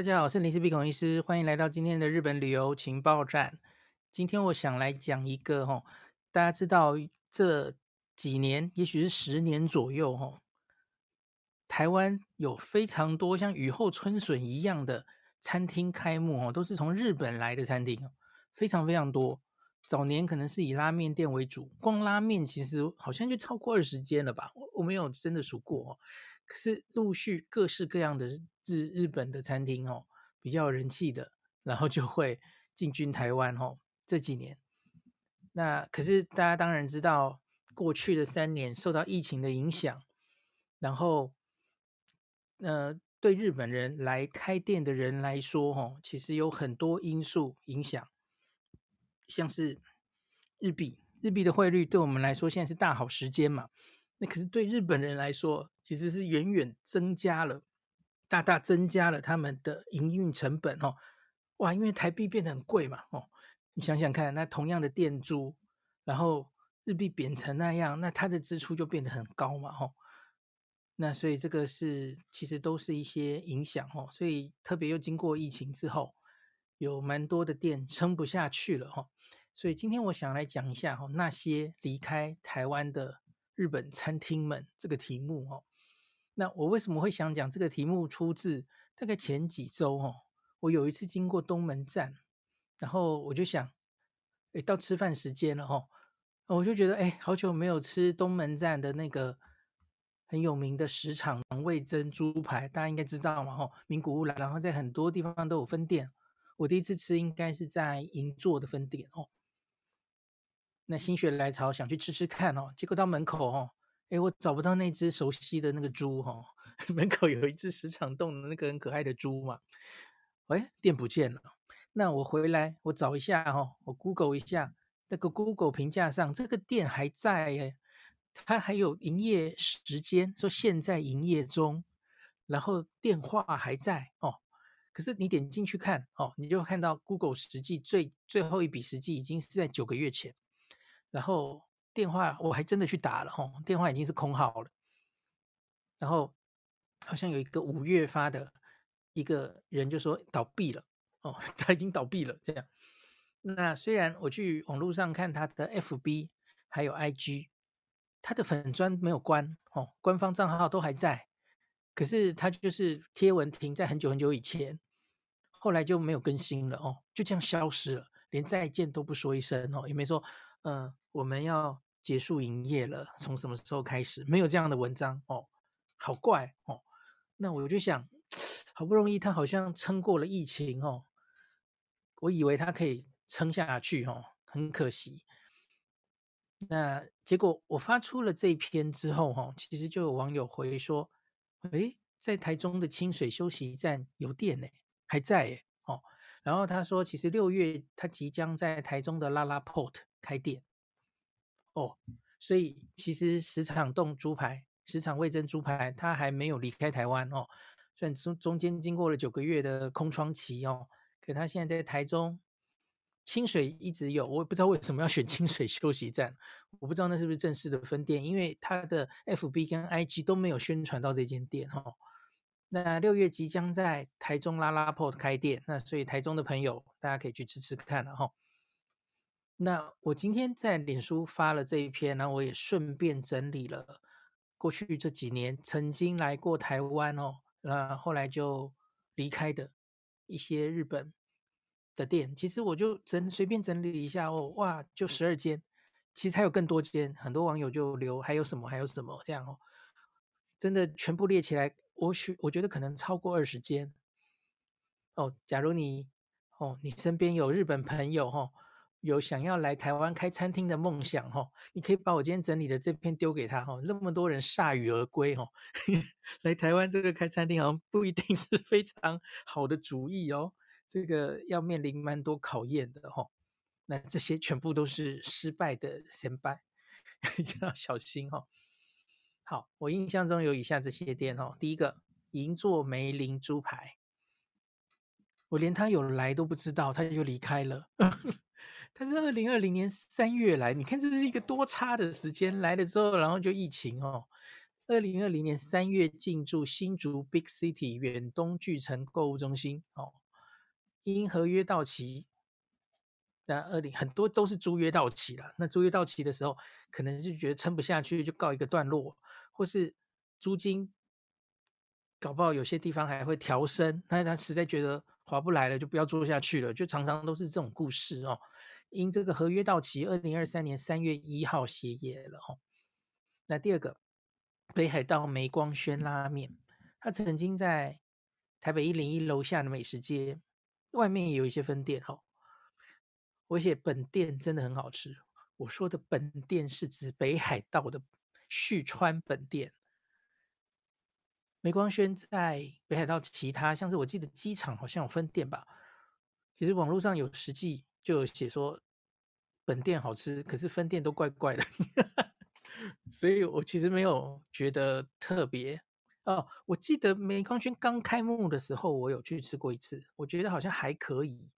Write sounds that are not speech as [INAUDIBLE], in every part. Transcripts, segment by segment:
大家好，我是林氏璧孔医师，欢迎来到今天的日本旅游情报站。今天我想来讲一个哈，大家知道这几年，也许是十年左右哈，台湾有非常多像雨后春笋一样的餐厅开幕哦，都是从日本来的餐厅，非常非常多。早年可能是以拉面店为主，光拉面其实好像就超过二十间了吧，我我没有真的数过。可是陆续各式各样的是日本的餐厅哦，比较有人气的，然后就会进军台湾哦。这几年，那可是大家当然知道，过去的三年受到疫情的影响，然后呃，对日本人来开店的人来说，哦，其实有很多因素影响，像是日币，日币的汇率对我们来说现在是大好时间嘛。那可是对日本人来说，其实是远远增加了，大大增加了他们的营运成本哦。哇，因为台币变得很贵嘛，哦，你想想看，那同样的店租，然后日币贬成那样，那它的支出就变得很高嘛，哦。那所以这个是其实都是一些影响哦。所以特别又经过疫情之后，有蛮多的店撑不下去了哈。所以今天我想来讲一下哈，那些离开台湾的。日本餐厅们这个题目哦，那我为什么会想讲这个题目？出自大概前几周哦，我有一次经过东门站，然后我就想，哎，到吃饭时间了哦，我就觉得哎，好久没有吃东门站的那个很有名的石场味噌猪排，大家应该知道嘛吼，名古屋来，然后在很多地方都有分店，我第一次吃应该是在银座的分店哦。那心血来潮想去吃吃看哦，结果到门口哦，哎，我找不到那只熟悉的那个猪哈、[LAUGHS] 门口有一只石场洞的那个很可爱的猪嘛，哎，店不见了。那我回来我找一下哈、哦，我 Google 一下那个 Google 评价上这个店还在哎，它还有营业时间，说现在营业中，然后电话还在哦。可是你点进去看哦，你就看到 Google 实际最最后一笔实际已经是在九个月前。然后电话我还真的去打了吼，电话已经是空号了。然后好像有一个五月发的一个人就说倒闭了哦，[LAUGHS] 他已经倒闭了这样。那虽然我去网络上看他的 FB 还有 IG，他的粉专没有关哦，官方账号都还在，可是他就是贴文停在很久很久以前，后来就没有更新了哦，就这样消失了，连再见都不说一声哦，也没说。呃我们要结束营业了，从什么时候开始？没有这样的文章哦，好怪哦。那我就想，好不容易他好像撑过了疫情哦，我以为他可以撑下去哦，很可惜。那结果我发出了这篇之后哈，其实就有网友回说，诶，在台中的清水休息站有店呢，还在耶。然后他说，其实六月他即将在台中的 LaLaport 开店。哦，所以其实十场洞猪排、十场味噌猪排，他还没有离开台湾哦。虽然中中间经过了九个月的空窗期哦，可他现在在台中清水一直有，我也不知道为什么要选清水休息站，我不知道那是不是正式的分店，因为他的 FB 跟 IG 都没有宣传到这间店哦。那六月即将在台中拉拉 port 开店，那所以台中的朋友大家可以去吃吃看了哈。那我今天在脸书发了这一篇，然后我也顺便整理了过去这几年曾经来过台湾哦，那后来就离开的一些日本的店，其实我就整随便整理一下哦，哇，就十二间，其实还有更多间，很多网友就留还有什么还有什么这样哦，真的全部列起来，我许我觉得可能超过二十间哦。假如你哦，你身边有日本朋友哈、哦。有想要来台湾开餐厅的梦想哈，你可以把我今天整理的这篇丢给他哈。那么多人铩羽而归哈，[LAUGHS] 来台湾这个开餐厅好像不一定是非常好的主意哦。这个要面临蛮多考验的哈。那这些全部都是失败的先辈，[LAUGHS] 要小心哈。好，我印象中有以下这些店哦。第一个银座梅林猪排，我连他有来都不知道，他就离开了。[LAUGHS] 他是二零二零年三月来，你看这是一个多差的时间来了之后，然后就疫情哦，二零二零年三月进驻新竹 Big City 远东巨城购物中心哦，因合约到期，那二零很多都是租约到期了。那租约到期的时候，可能就觉得撑不下去，就告一个段落，或是租金搞不好有些地方还会调升，那他实在觉得划不来了，就不要做下去了，就常常都是这种故事哦。因这个合约到期，二零二三年三月一号歇业了哦。那第二个。北海道梅光轩拉面，他曾经在台北一零一楼下的美食街外面也有一些分店哦。我写本店真的很好吃，我说的本店是指北海道的旭川本店。梅光轩在北海道其他，像是我记得机场好像有分店吧。其实网络上有实际就有写说本店好吃，可是分店都怪怪的。[LAUGHS] 所以我其实没有觉得特别哦。我记得梅光轩刚开幕的时候，我有去吃过一次，我觉得好像还可以。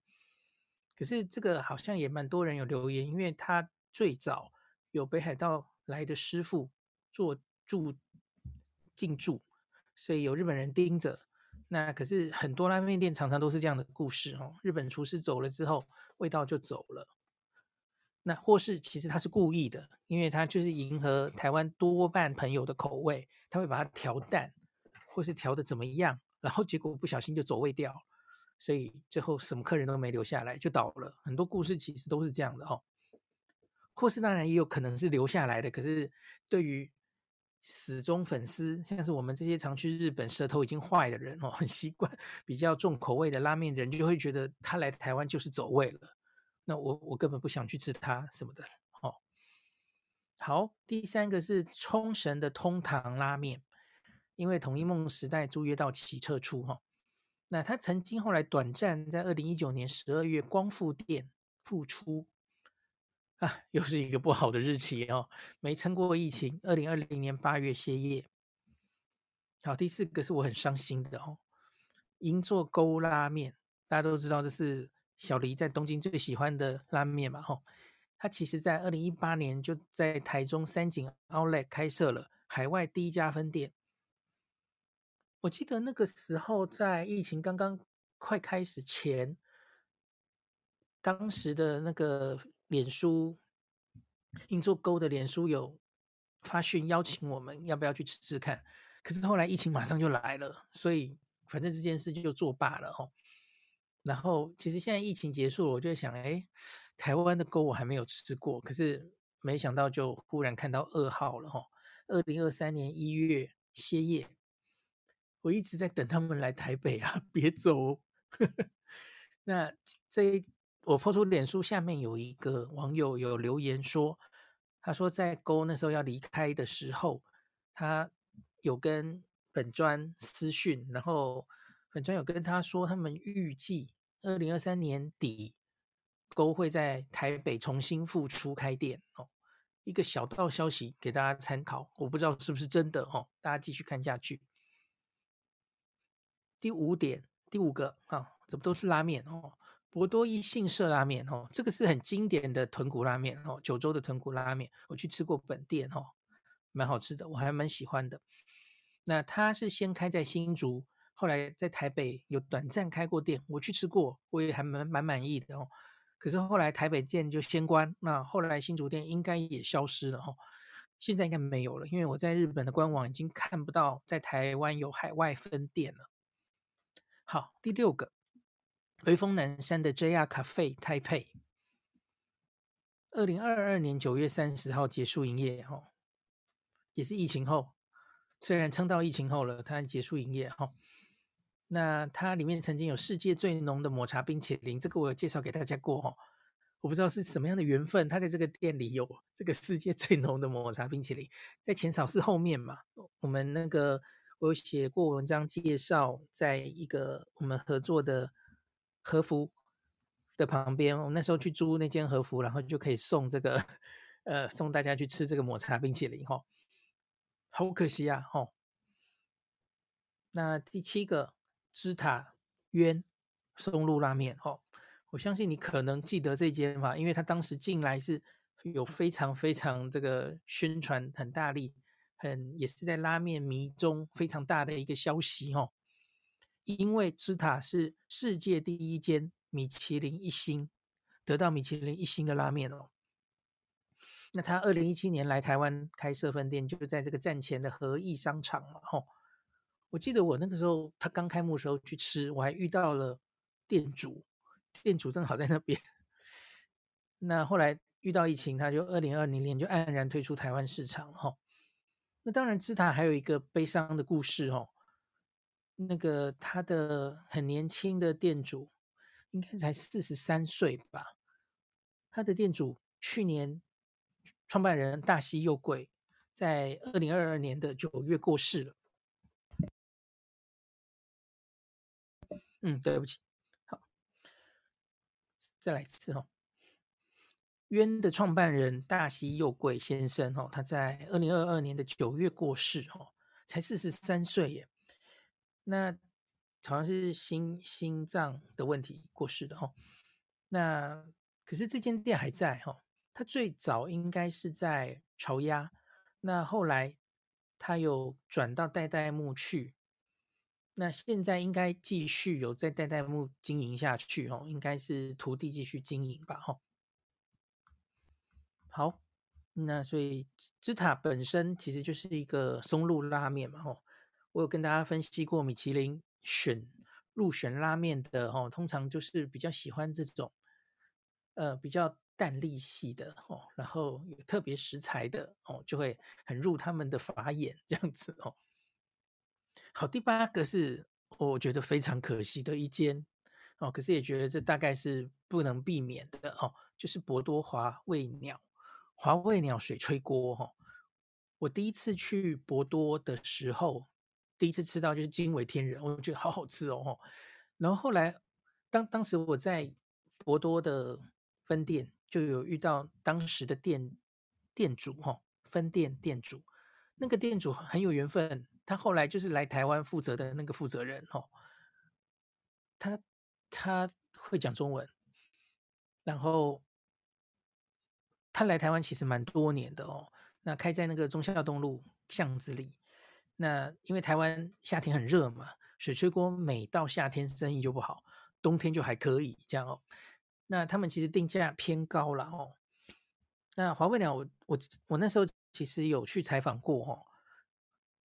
可是这个好像也蛮多人有留言，因为他最早有北海道来的师傅做住进驻，所以有日本人盯着。那可是很多拉面店常常都是这样的故事哦。日本厨师走了之后，味道就走了。那或是其实他是故意的，因为他就是迎合台湾多半朋友的口味，他会把它调淡，或是调的怎么样，然后结果不小心就走味掉，所以最后什么客人都没留下来就倒了。很多故事其实都是这样的哦。或是当然也有可能是留下来的，可是对于死忠粉丝，像是我们这些常去日本舌头已经坏的人哦，很习惯比较重口味的拉面的人，就会觉得他来台湾就是走味了。那我我根本不想去吃它什么的哦。好，第三个是冲绳的通堂拉面，因为统一梦时代租约到期撤出哈。那他曾经后来短暂在二零一九年十二月光复店复出啊，又是一个不好的日期哦，没撑过疫情。二零二零年八月歇业。好，第四个是我很伤心的哦，银座沟拉面，大家都知道这是。小黎在东京最喜欢的拉面嘛，吼，他其实在二零一八年就在台中三井 Outlet 开设了海外第一家分店。我记得那个时候在疫情刚刚快开始前，当时的那个脸书银座沟的脸书有发讯邀请我们要不要去吃吃看，可是后来疫情马上就来了，所以反正这件事就作罢了，吼。然后，其实现在疫情结束了，我就想，哎，台湾的沟我还没有吃过，可是没想到就忽然看到二号了哈。二零二三年一月歇业，我一直在等他们来台北啊，[LAUGHS] 别走。[LAUGHS] 那这我破出脸书下面有一个网友有留言说，他说在沟那时候要离开的时候，他有跟本专私讯，然后。本专有跟他说，他们预计二零二三年底沟会在台北重新复出开店哦。一个小道消息给大家参考，我不知道是不是真的哦。大家继续看下去。第五点，第五个啊，怎么都是拉面哦？博多一信社拉面哦，这个是很经典的豚骨拉面哦，九州的豚骨拉面，我去吃过本店哦，蛮好吃的，我还蛮喜欢的。那他是先开在新竹。后来在台北有短暂开过店，我去吃过，我也还蛮蛮满意的哦。可是后来台北店就先关，那后来新竹店应该也消失了哦。现在应该没有了，因为我在日本的官网已经看不到在台湾有海外分店了。好，第六个，微风南山的 JR Cafe 台北，二零二二年九月三十号结束营业哦，也是疫情后，虽然撑到疫情后了，它结束营业哈。那它里面曾经有世界最浓的抹茶冰淇淋，这个我有介绍给大家过哈。我不知道是什么样的缘分，他在这个店里有这个世界最浓的抹茶冰淇淋，在浅草寺后面嘛。我们那个我有写过文章介绍，在一个我们合作的和服的旁边，我那时候去租那间和服，然后就可以送这个 [LAUGHS] 呃送大家去吃这个抹茶冰淇淋哈。好可惜啊哈。那第七个。芝塔渊松露拉面，哦，我相信你可能记得这间吧，因为他当时进来是有非常非常这个宣传很大力，很也是在拉面迷中非常大的一个消息哦。因为芝塔是世界第一间米其林一星得到米其林一星的拉面哦。那他二零一七年来台湾开设分店，就是在这个站前的和义商场嘛。吼，我记得我那个时候他刚开幕的时候去吃，我还遇到了店主，店主正好在那边。[LAUGHS] 那后来遇到疫情，他就二零二零年就黯然退出台湾市场。吼，那当然芝塔还有一个悲伤的故事哦。那个他的很年轻的店主，应该才四十三岁吧。他的店主去年创办人大西佑贵，在二零二二年的九月过世了。嗯，对不起，好，再来一次哦。渊的创办人大西佑贵先生哦，他在二零二二年的九月过世哦，才四十三岁耶。那好像是心心脏的问题过世的哦。那可是这间店还在哈，他最早应该是在朝鸭，那后来他有转到代代木去，那现在应该继续有在代代木经营下去哦，应该是徒弟继续经营吧哈。好，那所以芝塔本身其实就是一个松露拉面嘛吼。我有跟大家分析过，米其林选入选拉面的哦，通常就是比较喜欢这种，呃，比较淡丽系的哦，然后有特别食材的哦，就会很入他们的法眼这样子哦。好，第八个是我觉得非常可惜的一间哦，可是也觉得这大概是不能避免的哦，就是博多华味鸟，华味鸟水炊锅哈。我第一次去博多的时候。第一次吃到就是惊为天人，我觉得好好吃哦。然后后来，当当时我在博多的分店就有遇到当时的店店主哈，分店店主，那个店主很有缘分，他后来就是来台湾负责的那个负责人哦。他他会讲中文，然后他来台湾其实蛮多年的哦。那开在那个忠孝东路巷子里。那因为台湾夏天很热嘛，水炊锅每到夏天生意就不好，冬天就还可以这样哦。那他们其实定价偏高了哦。那华味鸟，我我我那时候其实有去采访过哦。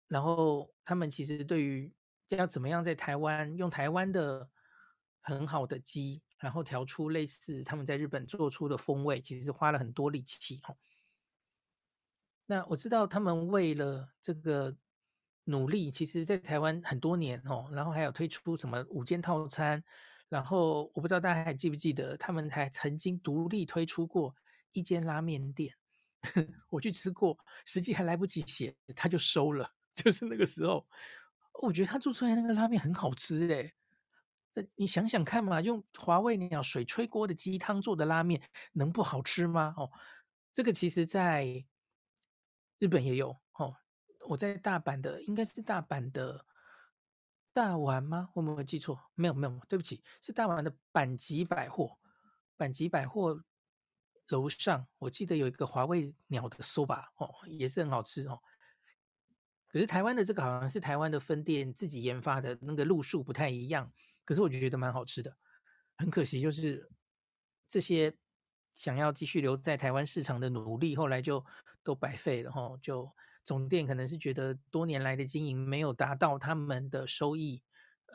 然后他们其实对于要怎么样在台湾用台湾的很好的鸡，然后调出类似他们在日本做出的风味，其实花了很多力气哦。那我知道他们为了这个。努力，其实，在台湾很多年哦，然后还有推出什么五件套餐，然后我不知道大家还记不记得，他们还曾经独立推出过一间拉面店，[LAUGHS] 我去吃过，实际还来不及写，他就收了，[LAUGHS] 就是那个时候，我觉得他做出来那个拉面很好吃诶，那你想想看嘛，用华味鸟水吹锅的鸡汤做的拉面，能不好吃吗？哦，这个其实在日本也有。我在大阪的，应该是大阪的大丸吗？我没有记错？没有，没有，对不起，是大丸的阪急百货。阪急百货楼上，我记得有一个华味鸟的 soba 哦，也是很好吃哦。可是台湾的这个好像是台湾的分店自己研发的，那个路数不太一样。可是我就觉得蛮好吃的。很可惜，就是这些想要继续留在台湾市场的努力，后来就都白费了哈，就。总店可能是觉得多年来的经营没有达到他们的收益，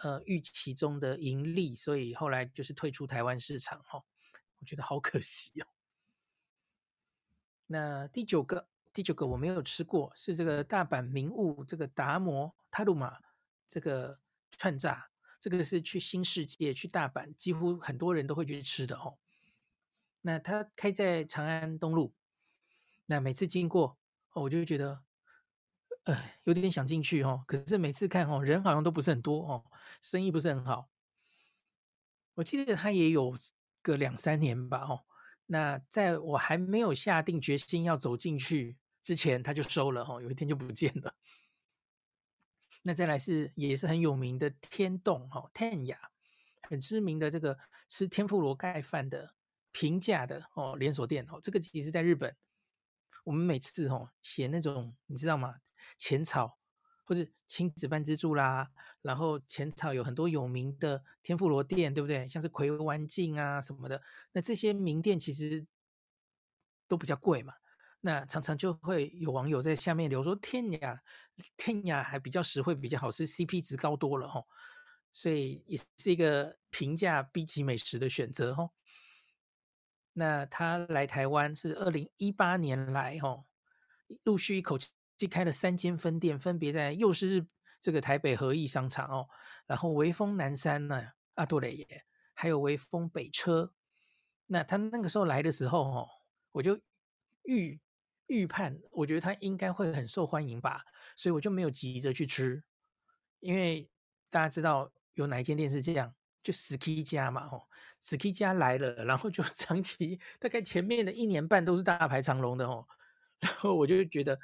呃，预期中的盈利，所以后来就是退出台湾市场哈。我觉得好可惜哦。那第九个，第九个我没有吃过，是这个大阪名物这个达摩塔鲁玛这个串炸，这个是去新世界去大阪几乎很多人都会去吃的哦。那它开在长安东路，那每次经过，我就觉得。呃，有点想进去哦，可是每次看哦，人好像都不是很多哦，生意不是很好。我记得他也有个两三年吧哦，那在我还没有下定决心要走进去之前，他就收了哦，有一天就不见了。那再来是也是很有名的天洞哦，天雅，很知名的这个吃天妇罗盖饭的平价的哦连锁店哦，这个其实在日本。我们每次哦写那种你知道吗？浅草或者亲子半之助啦，然后浅草有很多有名的天妇罗店，对不对？像是葵湾镜啊什么的，那这些名店其实都比较贵嘛。那常常就会有网友在下面留说：“天涯，天涯还比较实惠，比较好吃，CP 值高多了吼。”所以也是一个平价 B 级美食的选择吼。那他来台湾是二零一八年来吼，陆续一口气开了三间分店，分别在又是日这个台北和义商场哦，然后微风南山呢，阿多雷耶，还有微风北车。那他那个时候来的时候哦，我就预。预判，我觉得他应该会很受欢迎吧，所以我就没有急着去吃，因为大家知道有哪一间店是这样，就 Ski 家嘛，吼，Ski 家来了，然后就 [LAUGHS] 长期大概前面的一年半都是大排长龙的哦，然后我就觉得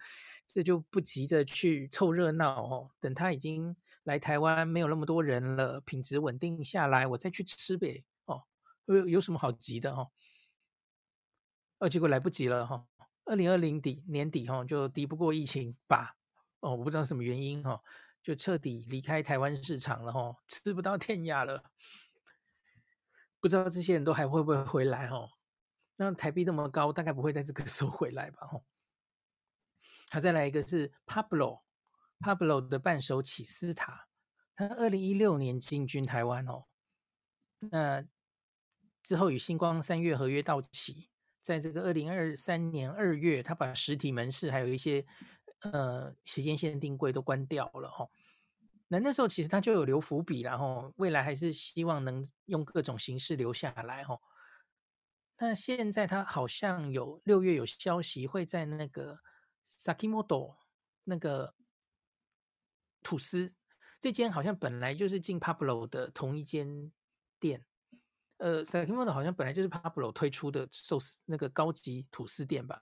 这就不急着去凑热闹哦，等他已经来台湾没有那么多人了，品质稳定下来，我再去吃呗，哦，有有什么好急的哦？呃，结果来不及了哈。二零二零底年底哈，就敌不过疫情吧，哦，我不知道什么原因哈，就彻底离开台湾市场了哈，吃不到天涯了，不知道这些人都还会不会回来哈？那台币那么高，大概不会在这个时候回来吧？哈，好，再来一个是 Pablo，Pablo 的伴手起司塔，他二零一六年进军台湾哦，那之后与星光三月合约到期。在这个二零二三年二月，他把实体门市还有一些呃时间限定柜都关掉了哈。那那时候其实他就有留伏笔，然后未来还是希望能用各种形式留下来哈。那现在他好像有六月有消息会在那个 Sakimoto 那个吐司这间好像本来就是进 Pablo 的同一间店。呃，Sakimoto 好像本来就是 Pablo 推出的寿司那个高级吐司店吧？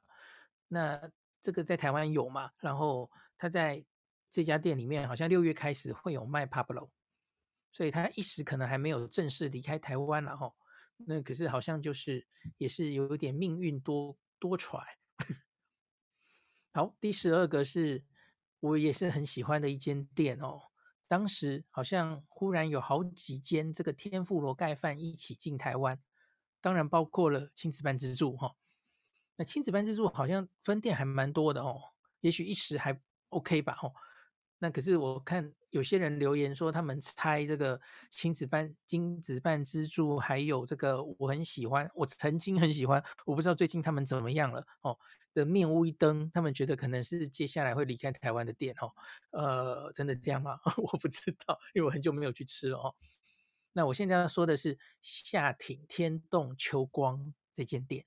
那这个在台湾有嘛？然后他在这家店里面好像六月开始会有卖 Pablo，所以他一时可能还没有正式离开台湾然后。那可是好像就是也是有点命运多多舛。好，第十二个是我也是很喜欢的一间店哦。当时好像忽然有好几间这个天妇罗盖饭一起进台湾，当然包括了亲子班自助哈。那亲子班自助好像分店还蛮多的哦，也许一时还 OK 吧哦。那可是我看有些人留言说，他们猜这个亲子半、亲子半之柱，还有这个我很喜欢，我曾经很喜欢，我不知道最近他们怎么样了哦。的面屋一灯，他们觉得可能是接下来会离开台湾的店哦。呃，真的这样吗？[LAUGHS] 我不知道，因为我很久没有去吃了哦。那我现在要说的是夏町天动秋光这间店，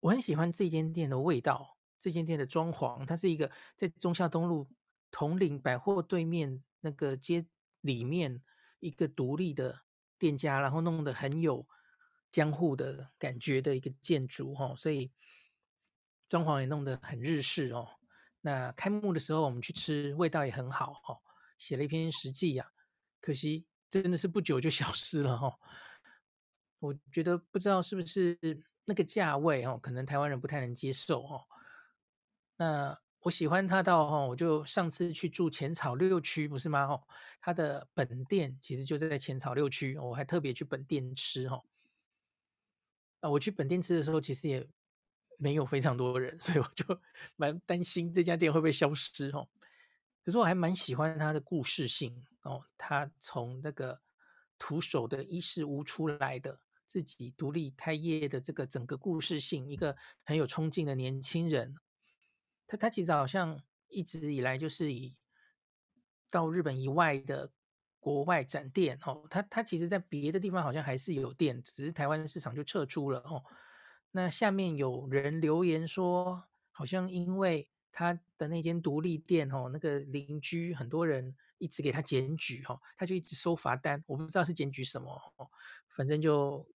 我很喜欢这间店的味道，这间店的装潢，它是一个在中孝东路。统领百货对面那个街里面一个独立的店家，然后弄得很有江户的感觉的一个建筑哈，所以装潢也弄得很日式哦。那开幕的时候我们去吃，味道也很好哦。写了一篇食记呀，可惜真的是不久就 [LAUGHS] 消失了哈。我觉得不知道是不是那个价位哦，可能台湾人不太能接受哦。那。我喜欢他到哈，我就上次去住浅草六区，不是吗？哈，他的本店其实就在浅草六区，我还特别去本店吃哈。啊，我去本店吃的时候，其实也没有非常多人，[LAUGHS] 所以我就蛮担心这家店会不会消失哦。可是我还蛮喜欢他的故事性哦，他从那个徒手的衣饰屋出来的，自己独立开业的这个整个故事性，一个很有冲劲的年轻人。他他其实好像一直以来就是以到日本以外的国外展店哦，他他其实在别的地方好像还是有店，只是台湾市场就撤出了哦。那下面有人留言说，好像因为他的那间独立店哦，那个邻居很多人一直给他检举哦，他就一直收罚单，我不知道是检举什么，反正就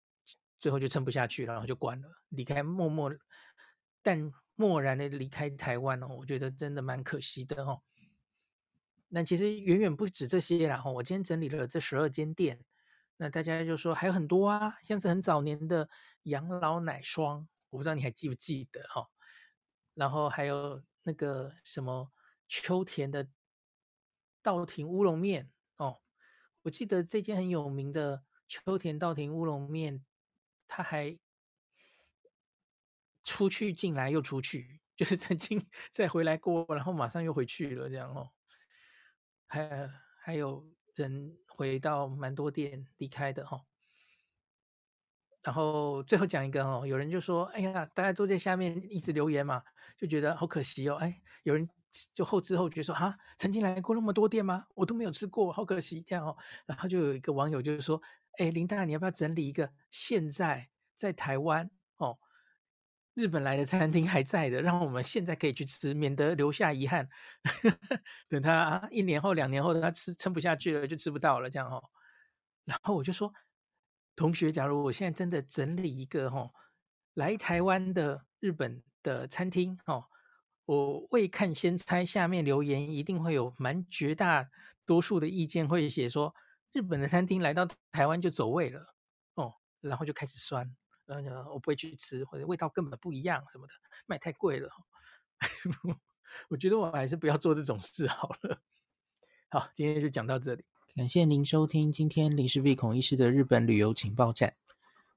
最后就撑不下去了，然后就关了，离开默默但。漠然的离开台湾哦，我觉得真的蛮可惜的哦。那其实远远不止这些啦，我今天整理了这十二间店，那大家就说还有很多啊，像是很早年的养老奶霜，我不知道你还记不记得哈。然后还有那个什么秋田的稻庭乌龙面哦。我记得这间很有名的秋田稻庭乌龙面，它还出去进来又出去，就是曾经 [LAUGHS] 再回来过，然后马上又回去了这样哦。还还有人回到蛮多店离开的哈、哦。然后最后讲一个哦，有人就说：“哎呀，大家都在下面一直留言嘛，就觉得好可惜哦。”哎，有人就后知后觉说：“哈，曾经来过那么多店吗？我都没有吃过，好可惜这样哦。”然后就有一个网友就是说：“哎，林大，你要不要整理一个现在在台湾，日本来的餐厅还在的，让我们现在可以去吃，免得留下遗憾。[LAUGHS] 等他一年后、两年后，他吃撑不下去了，就吃不到了这样哦。”然后我就说。同学，假如我现在真的整理一个哈，来台湾的日本的餐厅哦，我未看先猜，下面留言一定会有蛮绝大多数的意见会写说，日本的餐厅来到台湾就走味了哦，然后就开始酸，然我不会去吃，或者味道根本不一样什么的，卖太贵了。[LAUGHS] 我觉得我还是不要做这种事好了。好，今天就讲到这里。感谢您收听今天林氏璧孔医师的日本旅游情报站。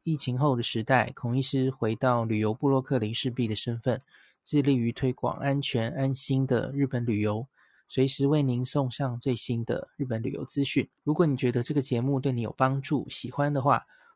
疫情后的时代，孔医师回到旅游部落客林氏璧的身份，致力于推广安全安心的日本旅游，随时为您送上最新的日本旅游资讯。如果你觉得这个节目对你有帮助，喜欢的话，